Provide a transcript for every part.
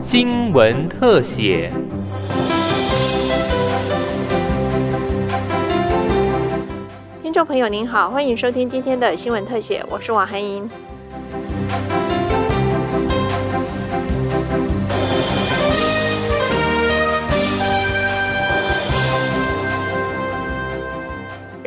新闻特写。听众朋友您好，欢迎收听今天的新闻特写，我是王涵莹。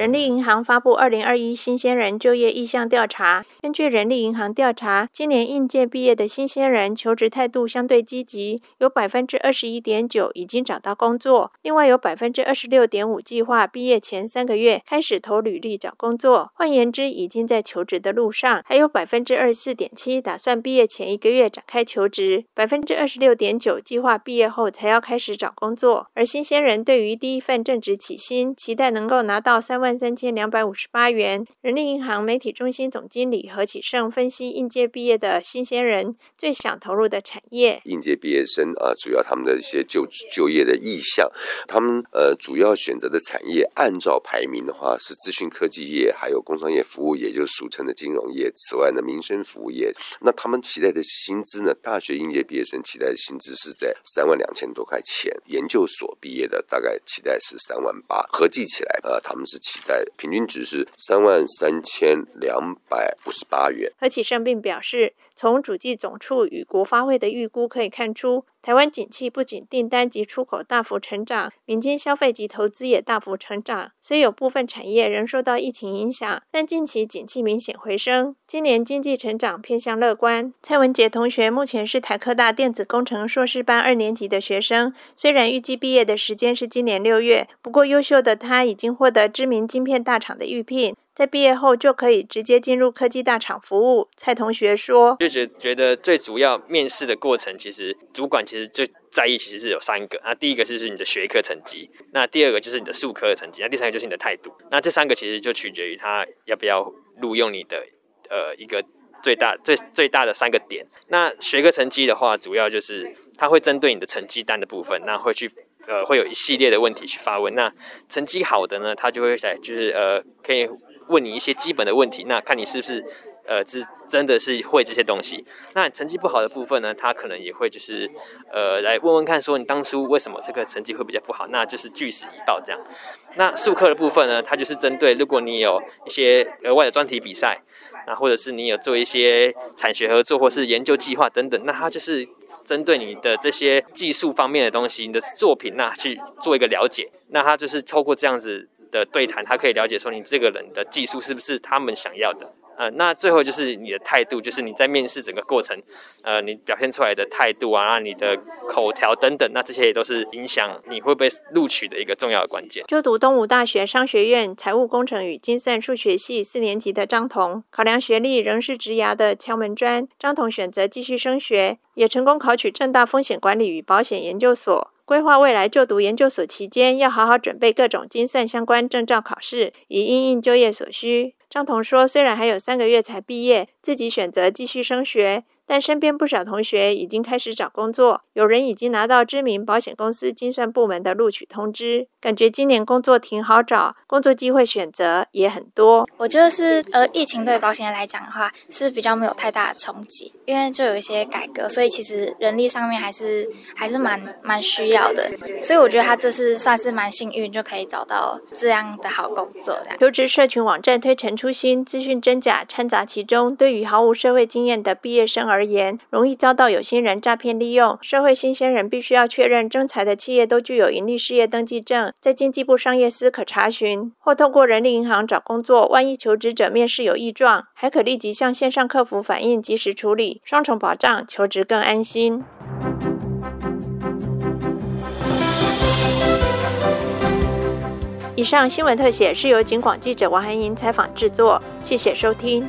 人力银行发布二零二一新鲜人就业意向调查。根据人力银行调查，今年应届毕业的新鲜人求职态度相对积极，有百分之二十一点九已经找到工作，另外有百分之二十六点五计划毕业前三个月开始投履历找工作，换言之，已经在求职的路上。还有百分之二十四点七打算毕业前一个月展开求职，百分之二十六点九计划毕业后才要开始找工作。而新鲜人对于第一份正职起薪，期待能够拿到三万。三千两百五十八元。人力银行媒体中心总经理何启胜分析，应届毕业的新鲜人最想投入的产业。应届毕业生啊，主要他们的一些就就业的意向，他们呃主要选择的产业，按照排名的话是资讯科技业，还有工商业服务，也就俗称的金融业。此外呢，民生服务业。那他们期待的薪资呢？大学应届毕业生期待的薪资是在三万两千多块钱，研究所毕业的大概期待是三万八，合计起来呃他们是期。在平均值是三万三千两百五十八元。何启胜并表示，从主计总处与国发会的预估可以看出。台湾景气不仅订单及出口大幅成长，民间消费及投资也大幅成长。虽有部分产业仍受到疫情影响，但近期景气明显回升，今年经济成长偏向乐观。蔡文杰同学目前是台科大电子工程硕士班二年级的学生，虽然预计毕业的时间是今年六月，不过优秀的他已经获得知名晶片大厂的预聘。在毕业后就可以直接进入科技大厂服务。蔡同学说：“就觉觉得最主要面试的过程，其实主管其实最在意，其实是有三个。那第一个就是你的学科成绩，那第二个就是你的术科的成绩，那第三个就是你的态度。那这三个其实就取决于他要不要录用你的呃一个最大最最大的三个点。那学科成绩的话，主要就是他会针对你的成绩单的部分，那会去呃会有一系列的问题去发问。那成绩好的呢，他就会来就是呃可以。问你一些基本的问题，那看你是不是，呃，是真的是会这些东西。那成绩不好的部分呢，他可能也会就是，呃，来问问看，说你当初为什么这个成绩会比较不好，那就是据实以报这样。那术科的部分呢，它就是针对如果你有一些额外的专题比赛，那或者是你有做一些产学合作或是研究计划等等，那它就是针对你的这些技术方面的东西，你的作品那去做一个了解。那它就是透过这样子。的对谈，他可以了解说你这个人的技术是不是他们想要的。呃，那最后就是你的态度，就是你在面试整个过程，呃，你表现出来的态度啊，你的口条等等，那这些也都是影响你会不会录取的一个重要的关键。就读东吴大学商学院财务工程与精算数学系四年级的张彤，考量学历仍是职涯的敲门砖，张彤选择继续升学，也成功考取正大风险管理与保险研究所。规划未来就读研究所期间，要好好准备各种精算相关证照考试，以应应就业所需。张彤说：“虽然还有三个月才毕业，自己选择继续升学。”但身边不少同学已经开始找工作，有人已经拿到知名保险公司精算部门的录取通知，感觉今年工作挺好找，工作机会选择也很多。我觉得是，呃，疫情对保险业来讲的话是比较没有太大的冲击，因为就有一些改革，所以其实人力上面还是还是蛮蛮需要的，所以我觉得他这次算是蛮幸运，就可以找到这样的好工作。求职社群网站推陈出新，资讯真假掺杂其中，对于毫无社会经验的毕业生而言，容易遭到有心人诈骗利用。社会新鲜人必须要确认征才的企业都具有营利事业登记证，在经济部商业司可查询，或透过人力银行找工作。万一求职者面试有异状，还可立即向线上客服反映，及时处理，双重保障，求职更安心。以上新闻特写是由警广记者王涵莹采访制作，谢谢收听。